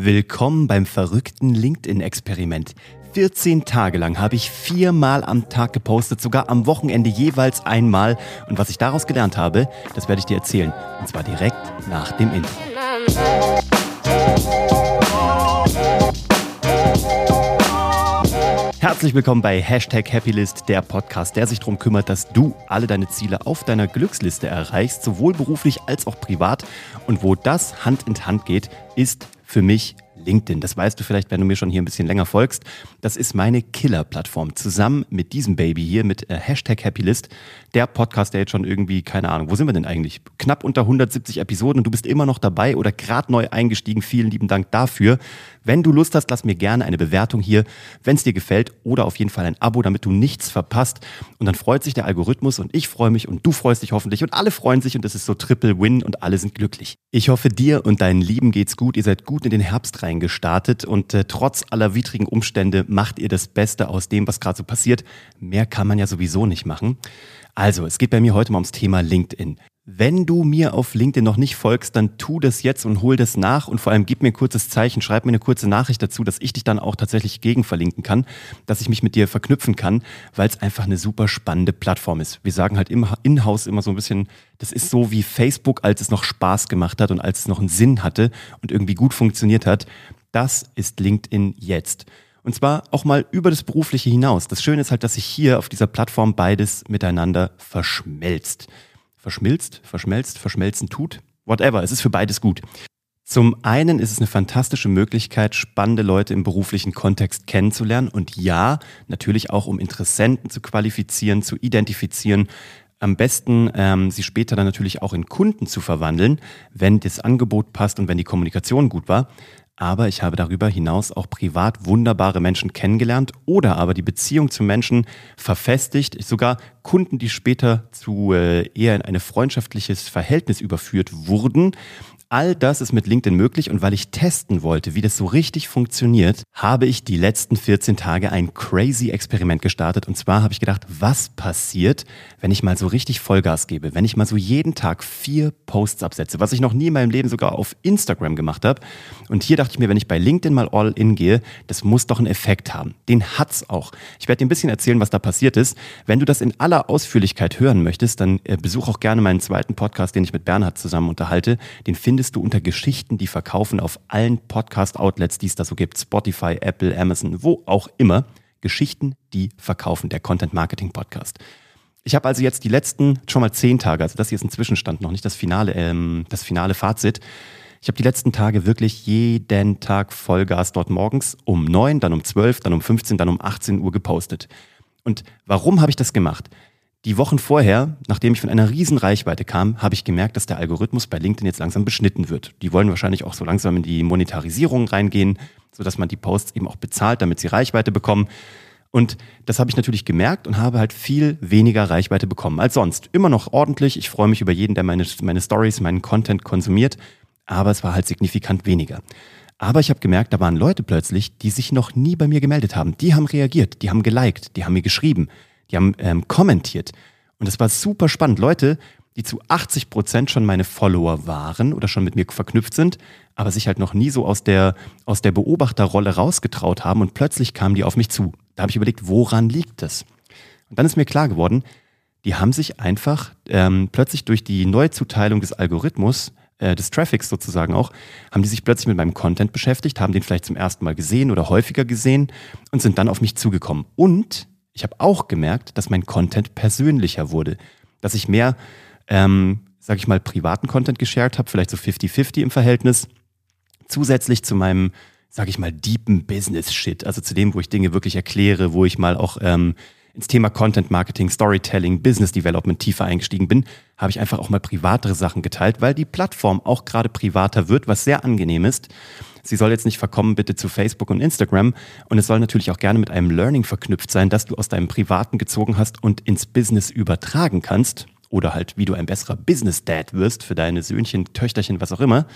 Willkommen beim verrückten LinkedIn-Experiment. 14 Tage lang habe ich viermal am Tag gepostet, sogar am Wochenende jeweils einmal. Und was ich daraus gelernt habe, das werde ich dir erzählen. Und zwar direkt nach dem Intro. Herzlich willkommen bei Hashtag Happylist, der Podcast, der sich darum kümmert, dass du alle deine Ziele auf deiner Glücksliste erreichst, sowohl beruflich als auch privat. Und wo das Hand in Hand geht, ist für mich LinkedIn. Das weißt du vielleicht, wenn du mir schon hier ein bisschen länger folgst. Das ist meine Killer-Plattform. Zusammen mit diesem Baby hier, mit äh, Hashtag Happylist, der Podcast, der jetzt schon irgendwie, keine Ahnung, wo sind wir denn eigentlich? Knapp unter 170 Episoden und du bist immer noch dabei oder gerade neu eingestiegen. Vielen lieben Dank dafür. Wenn du Lust hast, lass mir gerne eine Bewertung hier, wenn es dir gefällt oder auf jeden Fall ein Abo, damit du nichts verpasst. Und dann freut sich der Algorithmus und ich freue mich und du freust dich hoffentlich und alle freuen sich und es ist so Triple Win und alle sind glücklich. Ich hoffe, dir und deinen Lieben geht's gut. Ihr seid gut in den Herbst reingestartet und äh, trotz aller widrigen Umstände macht ihr das Beste aus dem, was gerade so passiert. Mehr kann man ja sowieso nicht machen. Also, es geht bei mir heute mal ums Thema LinkedIn. Wenn du mir auf LinkedIn noch nicht folgst, dann tu das jetzt und hol das nach und vor allem gib mir ein kurzes Zeichen, schreib mir eine kurze Nachricht dazu, dass ich dich dann auch tatsächlich gegen verlinken kann, dass ich mich mit dir verknüpfen kann, weil es einfach eine super spannende Plattform ist. Wir sagen halt im In-house immer so ein bisschen, das ist so wie Facebook, als es noch Spaß gemacht hat und als es noch einen Sinn hatte und irgendwie gut funktioniert hat. Das ist LinkedIn jetzt. Und zwar auch mal über das Berufliche hinaus. Das Schöne ist halt, dass sich hier auf dieser Plattform beides miteinander verschmelzt. Verschmilzt, verschmelzt, verschmelzen tut. Whatever, es ist für beides gut. Zum einen ist es eine fantastische Möglichkeit, spannende Leute im beruflichen Kontext kennenzulernen und ja, natürlich auch um Interessenten zu qualifizieren, zu identifizieren, am besten ähm, sie später dann natürlich auch in Kunden zu verwandeln, wenn das Angebot passt und wenn die Kommunikation gut war aber ich habe darüber hinaus auch privat wunderbare Menschen kennengelernt oder aber die Beziehung zu Menschen verfestigt, sogar Kunden, die später zu äh, eher in ein freundschaftliches Verhältnis überführt wurden, All das ist mit LinkedIn möglich und weil ich testen wollte, wie das so richtig funktioniert, habe ich die letzten 14 Tage ein crazy Experiment gestartet. Und zwar habe ich gedacht, was passiert, wenn ich mal so richtig Vollgas gebe, wenn ich mal so jeden Tag vier Posts absetze, was ich noch nie in meinem Leben sogar auf Instagram gemacht habe. Und hier dachte ich mir, wenn ich bei LinkedIn mal all in gehe, das muss doch einen Effekt haben. Den hat's auch. Ich werde dir ein bisschen erzählen, was da passiert ist. Wenn du das in aller Ausführlichkeit hören möchtest, dann äh, besuch auch gerne meinen zweiten Podcast, den ich mit Bernhard zusammen unterhalte. Den findest findest du unter Geschichten, die verkaufen auf allen Podcast-Outlets, die es da so gibt, Spotify, Apple, Amazon, wo auch immer. Geschichten, die verkaufen, der Content Marketing Podcast. Ich habe also jetzt die letzten schon mal zehn Tage, also das hier ist ein Zwischenstand, noch nicht das finale, ähm, das finale Fazit. Ich habe die letzten Tage wirklich jeden Tag Vollgas dort morgens um neun, dann um zwölf, dann um 15, dann um 18 Uhr gepostet. Und warum habe ich das gemacht? Die Wochen vorher, nachdem ich von einer riesen Reichweite kam, habe ich gemerkt, dass der Algorithmus bei LinkedIn jetzt langsam beschnitten wird. Die wollen wahrscheinlich auch so langsam in die Monetarisierung reingehen, sodass man die Posts eben auch bezahlt, damit sie Reichweite bekommen. Und das habe ich natürlich gemerkt und habe halt viel weniger Reichweite bekommen als sonst. Immer noch ordentlich. Ich freue mich über jeden, der meine, meine Stories, meinen Content konsumiert. Aber es war halt signifikant weniger. Aber ich habe gemerkt, da waren Leute plötzlich, die sich noch nie bei mir gemeldet haben. Die haben reagiert, die haben geliked, die haben mir geschrieben die haben ähm, kommentiert. Und das war super spannend. Leute, die zu 80 Prozent schon meine Follower waren oder schon mit mir verknüpft sind, aber sich halt noch nie so aus der, aus der Beobachterrolle rausgetraut haben und plötzlich kamen die auf mich zu. Da habe ich überlegt, woran liegt das? Und dann ist mir klar geworden, die haben sich einfach ähm, plötzlich durch die Neuzuteilung des Algorithmus, äh, des Traffics sozusagen auch, haben die sich plötzlich mit meinem Content beschäftigt, haben den vielleicht zum ersten Mal gesehen oder häufiger gesehen und sind dann auf mich zugekommen. Und ich habe auch gemerkt, dass mein Content persönlicher wurde, dass ich mehr, ähm, sage ich mal, privaten Content geshared habe, vielleicht so 50-50 im Verhältnis, zusätzlich zu meinem, sage ich mal, deepen Business-Shit, also zu dem, wo ich Dinge wirklich erkläre, wo ich mal auch ähm, ins Thema Content Marketing, Storytelling, Business Development tiefer eingestiegen bin, habe ich einfach auch mal privatere Sachen geteilt, weil die Plattform auch gerade privater wird, was sehr angenehm ist. Sie soll jetzt nicht verkommen bitte zu Facebook und Instagram und es soll natürlich auch gerne mit einem Learning verknüpft sein, das du aus deinem Privaten gezogen hast und ins Business übertragen kannst oder halt wie du ein besserer Business Dad wirst für deine Söhnchen, Töchterchen, was auch immer.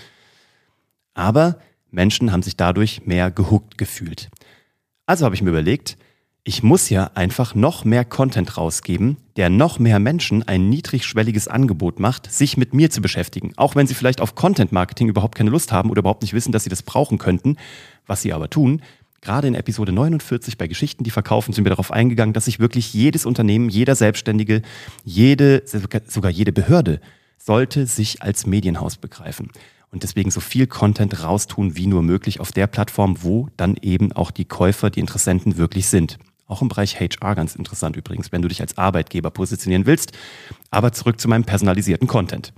Aber Menschen haben sich dadurch mehr gehuckt gefühlt. Also habe ich mir überlegt, ich muss ja einfach noch mehr Content rausgeben, der noch mehr Menschen ein niedrigschwelliges Angebot macht, sich mit mir zu beschäftigen. Auch wenn sie vielleicht auf Content Marketing überhaupt keine Lust haben oder überhaupt nicht wissen, dass sie das brauchen könnten, was sie aber tun. Gerade in Episode 49 bei Geschichten, die verkaufen, sind wir darauf eingegangen, dass sich wirklich jedes Unternehmen, jeder Selbstständige, jede, sogar jede Behörde sollte sich als Medienhaus begreifen und deswegen so viel Content raustun wie nur möglich auf der Plattform, wo dann eben auch die Käufer, die Interessenten wirklich sind. Auch im Bereich HR ganz interessant übrigens, wenn du dich als Arbeitgeber positionieren willst. Aber zurück zu meinem personalisierten Content.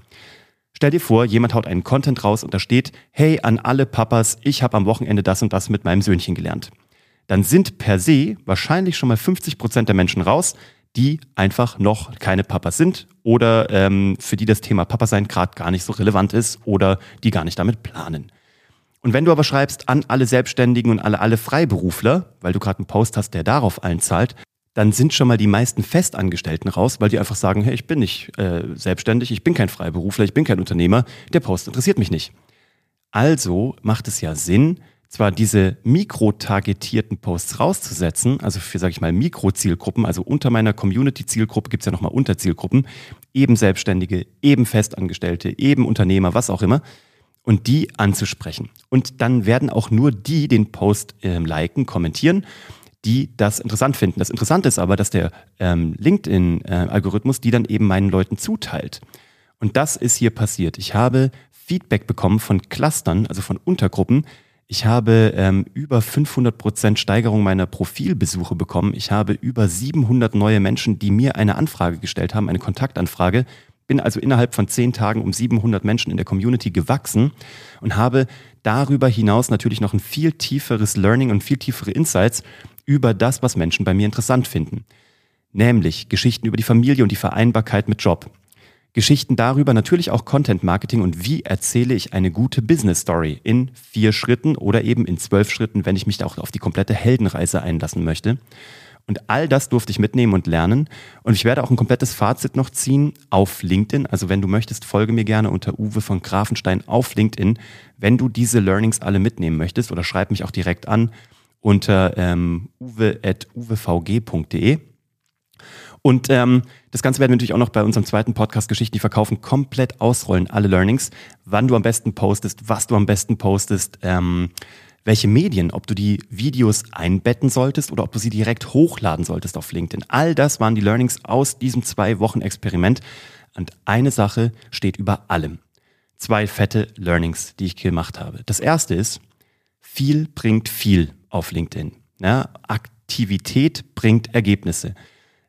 Stell dir vor, jemand haut einen Content raus und da steht, hey an alle Papas, ich habe am Wochenende das und das mit meinem Söhnchen gelernt. Dann sind per se wahrscheinlich schon mal 50 Prozent der Menschen raus, die einfach noch keine Papas sind oder ähm, für die das Thema Papa sein gerade gar nicht so relevant ist oder die gar nicht damit planen. Und wenn du aber schreibst an alle Selbstständigen und alle, alle Freiberufler, weil du gerade einen Post hast, der darauf einzahlt, dann sind schon mal die meisten Festangestellten raus, weil die einfach sagen, hey, ich bin nicht äh, selbstständig, ich bin kein Freiberufler, ich bin kein Unternehmer, der Post interessiert mich nicht. Also macht es ja Sinn, zwar diese mikrotargetierten Posts rauszusetzen, also für, sage ich mal, Mikrozielgruppen, also unter meiner Community-Zielgruppe gibt es ja nochmal Unterzielgruppen, eben Selbstständige, eben Festangestellte, eben Unternehmer, was auch immer, und die anzusprechen. Und dann werden auch nur die den Post äh, liken, kommentieren, die das interessant finden. Das Interessante ist aber, dass der ähm, LinkedIn-Algorithmus die dann eben meinen Leuten zuteilt. Und das ist hier passiert. Ich habe Feedback bekommen von Clustern, also von Untergruppen. Ich habe ähm, über 500 Prozent Steigerung meiner Profilbesuche bekommen. Ich habe über 700 neue Menschen, die mir eine Anfrage gestellt haben, eine Kontaktanfrage, bin also innerhalb von zehn Tagen um 700 Menschen in der Community gewachsen und habe darüber hinaus natürlich noch ein viel tieferes Learning und viel tiefere Insights über das, was Menschen bei mir interessant finden. Nämlich Geschichten über die Familie und die Vereinbarkeit mit Job. Geschichten darüber, natürlich auch Content Marketing und wie erzähle ich eine gute Business Story in vier Schritten oder eben in zwölf Schritten, wenn ich mich auch auf die komplette Heldenreise einlassen möchte. Und all das durfte ich mitnehmen und lernen. Und ich werde auch ein komplettes Fazit noch ziehen auf LinkedIn. Also wenn du möchtest, folge mir gerne unter Uwe von Grafenstein auf LinkedIn, wenn du diese Learnings alle mitnehmen möchtest oder schreib mich auch direkt an unter ähm, uwe.uwvg.de. Und ähm, das Ganze werden wir natürlich auch noch bei unserem zweiten Podcast Geschichten, die verkaufen, komplett ausrollen, alle Learnings, wann du am besten postest, was du am besten postest, ähm, welche Medien, ob du die Videos einbetten solltest oder ob du sie direkt hochladen solltest auf LinkedIn. All das waren die Learnings aus diesem zwei Wochen Experiment. Und eine Sache steht über allem. Zwei fette Learnings, die ich gemacht habe. Das erste ist, viel bringt viel auf LinkedIn. Ja, Aktivität bringt Ergebnisse.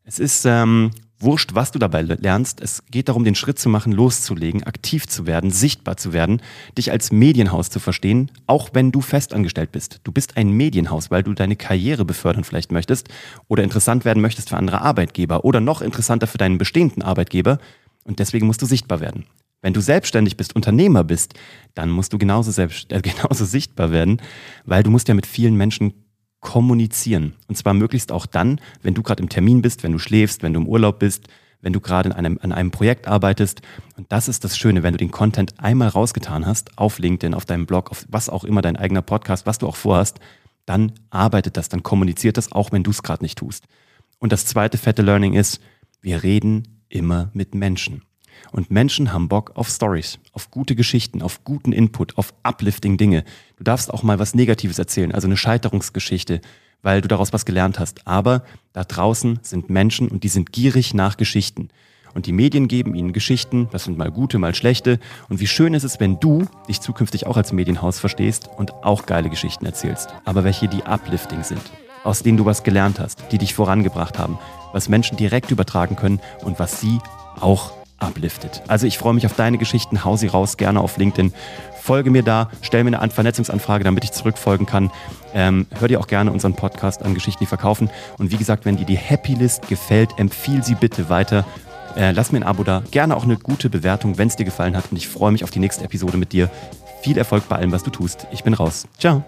Es ist ähm, wurscht, was du dabei lernst. Es geht darum, den Schritt zu machen, loszulegen, aktiv zu werden, sichtbar zu werden, dich als Medienhaus zu verstehen, auch wenn du festangestellt bist. Du bist ein Medienhaus, weil du deine Karriere befördern vielleicht möchtest oder interessant werden möchtest für andere Arbeitgeber oder noch interessanter für deinen bestehenden Arbeitgeber und deswegen musst du sichtbar werden. Wenn du selbstständig bist, Unternehmer bist, dann musst du genauso, selbst, äh, genauso sichtbar werden, weil du musst ja mit vielen Menschen kommunizieren. Und zwar möglichst auch dann, wenn du gerade im Termin bist, wenn du schläfst, wenn du im Urlaub bist, wenn du gerade einem, an einem Projekt arbeitest. Und das ist das Schöne, wenn du den Content einmal rausgetan hast, auf LinkedIn, auf deinem Blog, auf was auch immer dein eigener Podcast, was du auch vorhast, dann arbeitet das, dann kommuniziert das, auch wenn du es gerade nicht tust. Und das zweite fette Learning ist, wir reden immer mit Menschen. Und Menschen haben Bock auf Stories, auf gute Geschichten, auf guten Input, auf uplifting Dinge. Du darfst auch mal was Negatives erzählen, also eine Scheiterungsgeschichte, weil du daraus was gelernt hast. Aber da draußen sind Menschen und die sind gierig nach Geschichten. Und die Medien geben ihnen Geschichten, das sind mal gute, mal schlechte. Und wie schön ist es, wenn du dich zukünftig auch als Medienhaus verstehst und auch geile Geschichten erzählst. Aber welche, die uplifting sind, aus denen du was gelernt hast, die dich vorangebracht haben, was Menschen direkt übertragen können und was sie auch upliftet. Also ich freue mich auf deine Geschichten, hau sie raus, gerne auf LinkedIn. Folge mir da, stell mir eine Vernetzungsanfrage, damit ich zurückfolgen kann. Ähm, hör dir auch gerne unseren Podcast an Geschichten, die verkaufen. Und wie gesagt, wenn dir die Happy List gefällt, empfiehl sie bitte weiter. Äh, lass mir ein Abo da, gerne auch eine gute Bewertung, wenn es dir gefallen hat. Und ich freue mich auf die nächste Episode mit dir. Viel Erfolg bei allem, was du tust. Ich bin raus. Ciao.